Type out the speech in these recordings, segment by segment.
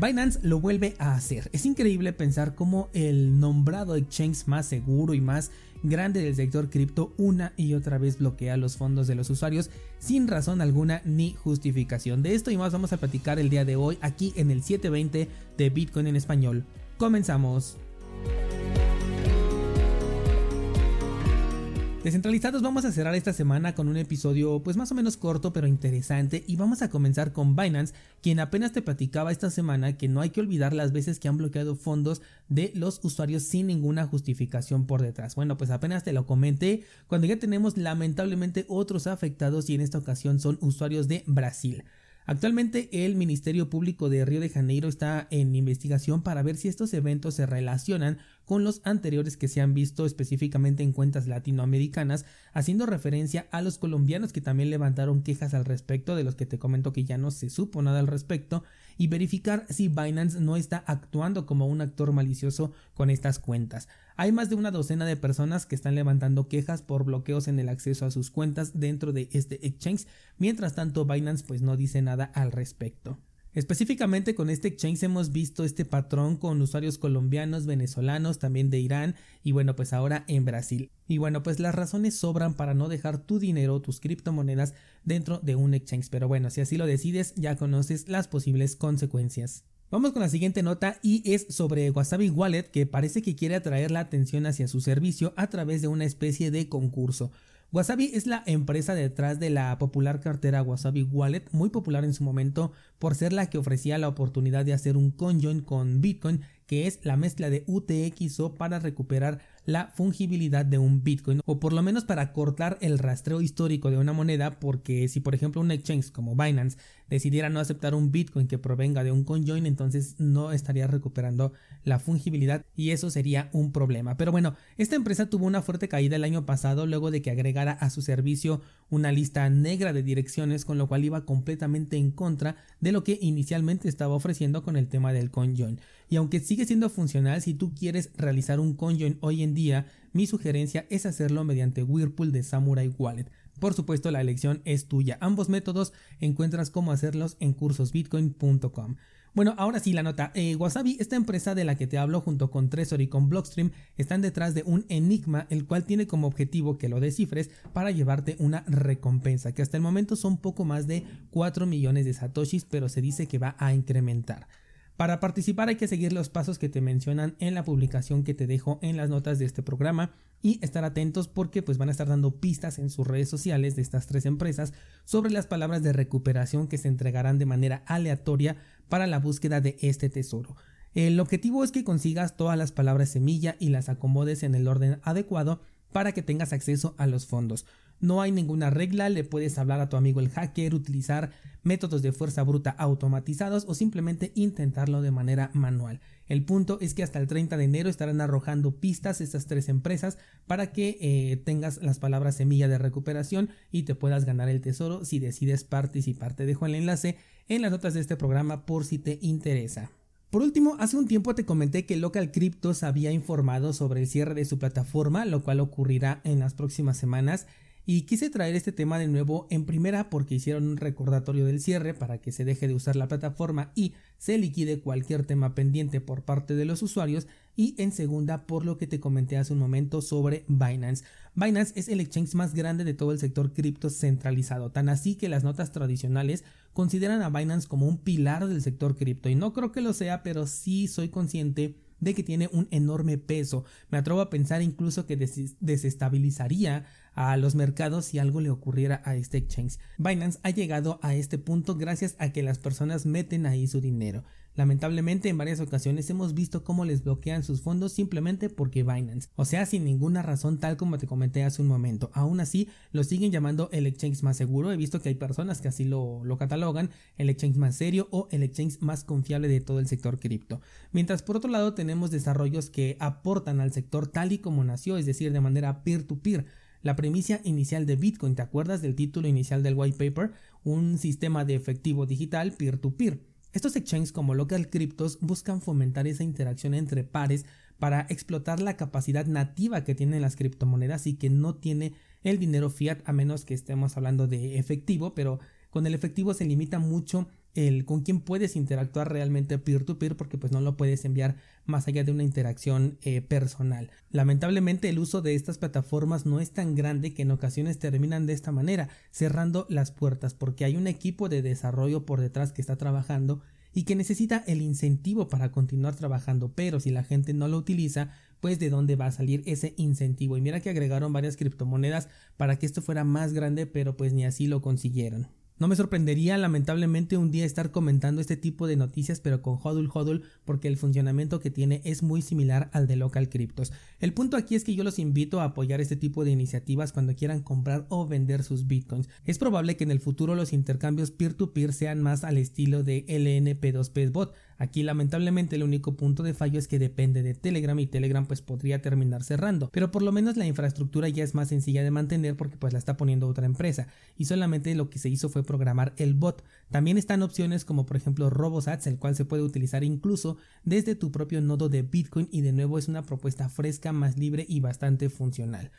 Binance lo vuelve a hacer. Es increíble pensar cómo el nombrado exchange más seguro y más grande del sector cripto una y otra vez bloquea los fondos de los usuarios sin razón alguna ni justificación. De esto y más vamos a platicar el día de hoy aquí en el 720 de Bitcoin en español. Comenzamos. Descentralizados vamos a cerrar esta semana con un episodio pues más o menos corto pero interesante y vamos a comenzar con Binance, quien apenas te platicaba esta semana que no hay que olvidar las veces que han bloqueado fondos de los usuarios sin ninguna justificación por detrás. Bueno, pues apenas te lo comenté cuando ya tenemos lamentablemente otros afectados y en esta ocasión son usuarios de Brasil. Actualmente el Ministerio Público de Río de Janeiro está en investigación para ver si estos eventos se relacionan con los anteriores que se han visto específicamente en cuentas latinoamericanas, haciendo referencia a los colombianos que también levantaron quejas al respecto, de los que te comento que ya no se supo nada al respecto, y verificar si Binance no está actuando como un actor malicioso con estas cuentas. Hay más de una docena de personas que están levantando quejas por bloqueos en el acceso a sus cuentas dentro de este exchange, mientras tanto Binance pues no dice nada al respecto. Específicamente con este exchange hemos visto este patrón con usuarios colombianos, venezolanos, también de Irán y bueno pues ahora en Brasil. Y bueno pues las razones sobran para no dejar tu dinero, tus criptomonedas dentro de un exchange. Pero bueno, si así lo decides ya conoces las posibles consecuencias. Vamos con la siguiente nota y es sobre Wasabi Wallet que parece que quiere atraer la atención hacia su servicio a través de una especie de concurso. Wasabi es la empresa detrás de la popular cartera Wasabi Wallet, muy popular en su momento por ser la que ofrecía la oportunidad de hacer un conjoin con Bitcoin, que es la mezcla de UTXO para recuperar la fungibilidad de un Bitcoin o por lo menos para cortar el rastreo histórico de una moneda porque si por ejemplo un exchange como Binance decidiera no aceptar un Bitcoin que provenga de un conjoin entonces no estaría recuperando la fungibilidad y eso sería un problema. Pero bueno, esta empresa tuvo una fuerte caída el año pasado luego de que agregara a su servicio una lista negra de direcciones con lo cual iba completamente en contra de lo que inicialmente estaba ofreciendo con el tema del conjoin. Y aunque sigue siendo funcional si tú quieres realizar un conjoin hoy en día, mi sugerencia es hacerlo mediante Whirlpool de Samurai Wallet. Por supuesto, la elección es tuya. Ambos métodos encuentras cómo hacerlos en cursosbitcoin.com. Bueno, ahora sí la nota. Eh, Wasabi, esta empresa de la que te hablo junto con Trezor y con Blockstream, están detrás de un enigma, el cual tiene como objetivo que lo descifres para llevarte una recompensa, que hasta el momento son poco más de 4 millones de satoshis, pero se dice que va a incrementar. Para participar hay que seguir los pasos que te mencionan en la publicación que te dejo en las notas de este programa y estar atentos porque pues van a estar dando pistas en sus redes sociales de estas tres empresas sobre las palabras de recuperación que se entregarán de manera aleatoria para la búsqueda de este tesoro. El objetivo es que consigas todas las palabras semilla y las acomodes en el orden adecuado para que tengas acceso a los fondos. No hay ninguna regla, le puedes hablar a tu amigo el hacker, utilizar métodos de fuerza bruta automatizados o simplemente intentarlo de manera manual. El punto es que hasta el 30 de enero estarán arrojando pistas estas tres empresas para que eh, tengas las palabras semilla de recuperación y te puedas ganar el tesoro si decides participar. Te dejo el enlace en las notas de este programa por si te interesa. Por último, hace un tiempo te comenté que Local Cryptos había informado sobre el cierre de su plataforma, lo cual ocurrirá en las próximas semanas. Y quise traer este tema de nuevo en primera porque hicieron un recordatorio del cierre para que se deje de usar la plataforma y se liquide cualquier tema pendiente por parte de los usuarios y en segunda por lo que te comenté hace un momento sobre Binance. Binance es el exchange más grande de todo el sector cripto centralizado, tan así que las notas tradicionales consideran a Binance como un pilar del sector cripto y no creo que lo sea, pero sí soy consciente de que tiene un enorme peso. Me atrevo a pensar incluso que desestabilizaría a los mercados si algo le ocurriera a este exchange. Binance ha llegado a este punto gracias a que las personas meten ahí su dinero. Lamentablemente en varias ocasiones hemos visto cómo les bloquean sus fondos simplemente porque Binance, o sea sin ninguna razón tal como te comenté hace un momento. Aún así lo siguen llamando el exchange más seguro, he visto que hay personas que así lo, lo catalogan, el exchange más serio o el exchange más confiable de todo el sector cripto. Mientras por otro lado tenemos desarrollos que aportan al sector tal y como nació, es decir, de manera peer-to-peer. La premisa inicial de Bitcoin, ¿te acuerdas del título inicial del white paper? Un sistema de efectivo digital peer-to-peer. -peer. Estos exchanges como Local Cryptos buscan fomentar esa interacción entre pares para explotar la capacidad nativa que tienen las criptomonedas y que no tiene el dinero fiat a menos que estemos hablando de efectivo, pero con el efectivo se limita mucho el con quién puedes interactuar realmente peer to peer porque pues no lo puedes enviar más allá de una interacción eh, personal. Lamentablemente el uso de estas plataformas no es tan grande que en ocasiones terminan de esta manera, cerrando las puertas porque hay un equipo de desarrollo por detrás que está trabajando y que necesita el incentivo para continuar trabajando, pero si la gente no lo utiliza, pues de dónde va a salir ese incentivo. Y mira que agregaron varias criptomonedas para que esto fuera más grande, pero pues ni así lo consiguieron. No me sorprendería lamentablemente un día estar comentando este tipo de noticias pero con Hodul Hodul porque el funcionamiento que tiene es muy similar al de Local Cryptos. El punto aquí es que yo los invito a apoyar este tipo de iniciativas cuando quieran comprar o vender sus bitcoins. Es probable que en el futuro los intercambios peer to -peer sean más al estilo de LNP2P bot, Aquí lamentablemente el único punto de fallo es que depende de Telegram y Telegram pues podría terminar cerrando, pero por lo menos la infraestructura ya es más sencilla de mantener porque pues la está poniendo otra empresa y solamente lo que se hizo fue programar el bot. También están opciones como por ejemplo RoboSats, el cual se puede utilizar incluso desde tu propio nodo de Bitcoin y de nuevo es una propuesta fresca, más libre y bastante funcional.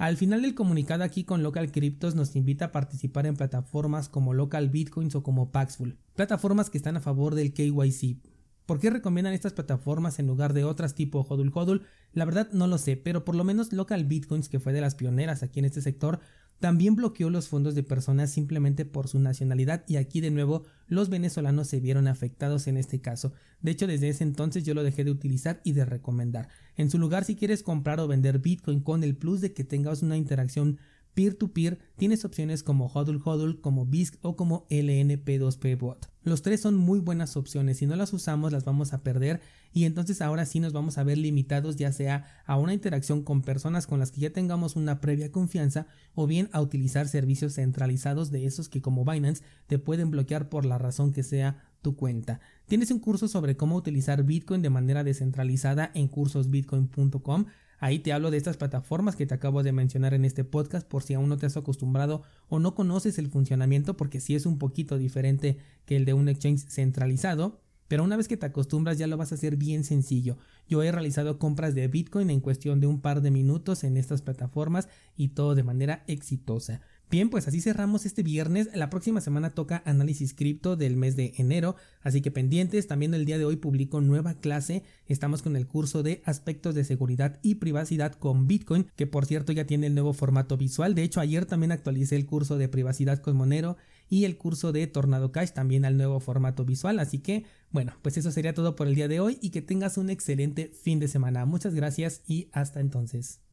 Al final del comunicado aquí con Local Cryptos nos invita a participar en plataformas como Local Bitcoins o como Paxful, plataformas que están a favor del KYC. ¿Por qué recomiendan estas plataformas en lugar de otras tipo Hodul Hodul? La verdad no lo sé, pero por lo menos Local Bitcoins, que fue de las pioneras aquí en este sector, también bloqueó los fondos de personas simplemente por su nacionalidad y aquí de nuevo los venezolanos se vieron afectados en este caso. De hecho, desde ese entonces yo lo dejé de utilizar y de recomendar. En su lugar, si quieres comprar o vender Bitcoin con el plus de que tengas una interacción peer-to-peer, tienes opciones como Hodl Hodl, como BISC o como LNP2P Bot. Los tres son muy buenas opciones, si no las usamos las vamos a perder y entonces ahora sí nos vamos a ver limitados ya sea a una interacción con personas con las que ya tengamos una previa confianza o bien a utilizar servicios centralizados de esos que como Binance te pueden bloquear por la razón que sea tu cuenta. Tienes un curso sobre cómo utilizar Bitcoin de manera descentralizada en cursosbitcoin.com Ahí te hablo de estas plataformas que te acabo de mencionar en este podcast por si aún no te has acostumbrado o no conoces el funcionamiento porque sí es un poquito diferente que el de un exchange centralizado. Pero una vez que te acostumbras ya lo vas a hacer bien sencillo. Yo he realizado compras de Bitcoin en cuestión de un par de minutos en estas plataformas y todo de manera exitosa. Bien, pues así cerramos este viernes. La próxima semana toca análisis cripto del mes de enero, así que pendientes. También el día de hoy publico nueva clase. Estamos con el curso de aspectos de seguridad y privacidad con Bitcoin, que por cierto ya tiene el nuevo formato visual. De hecho, ayer también actualicé el curso de privacidad con Monero y el curso de Tornado Cash también al nuevo formato visual. Así que, bueno, pues eso sería todo por el día de hoy y que tengas un excelente fin de semana. Muchas gracias y hasta entonces.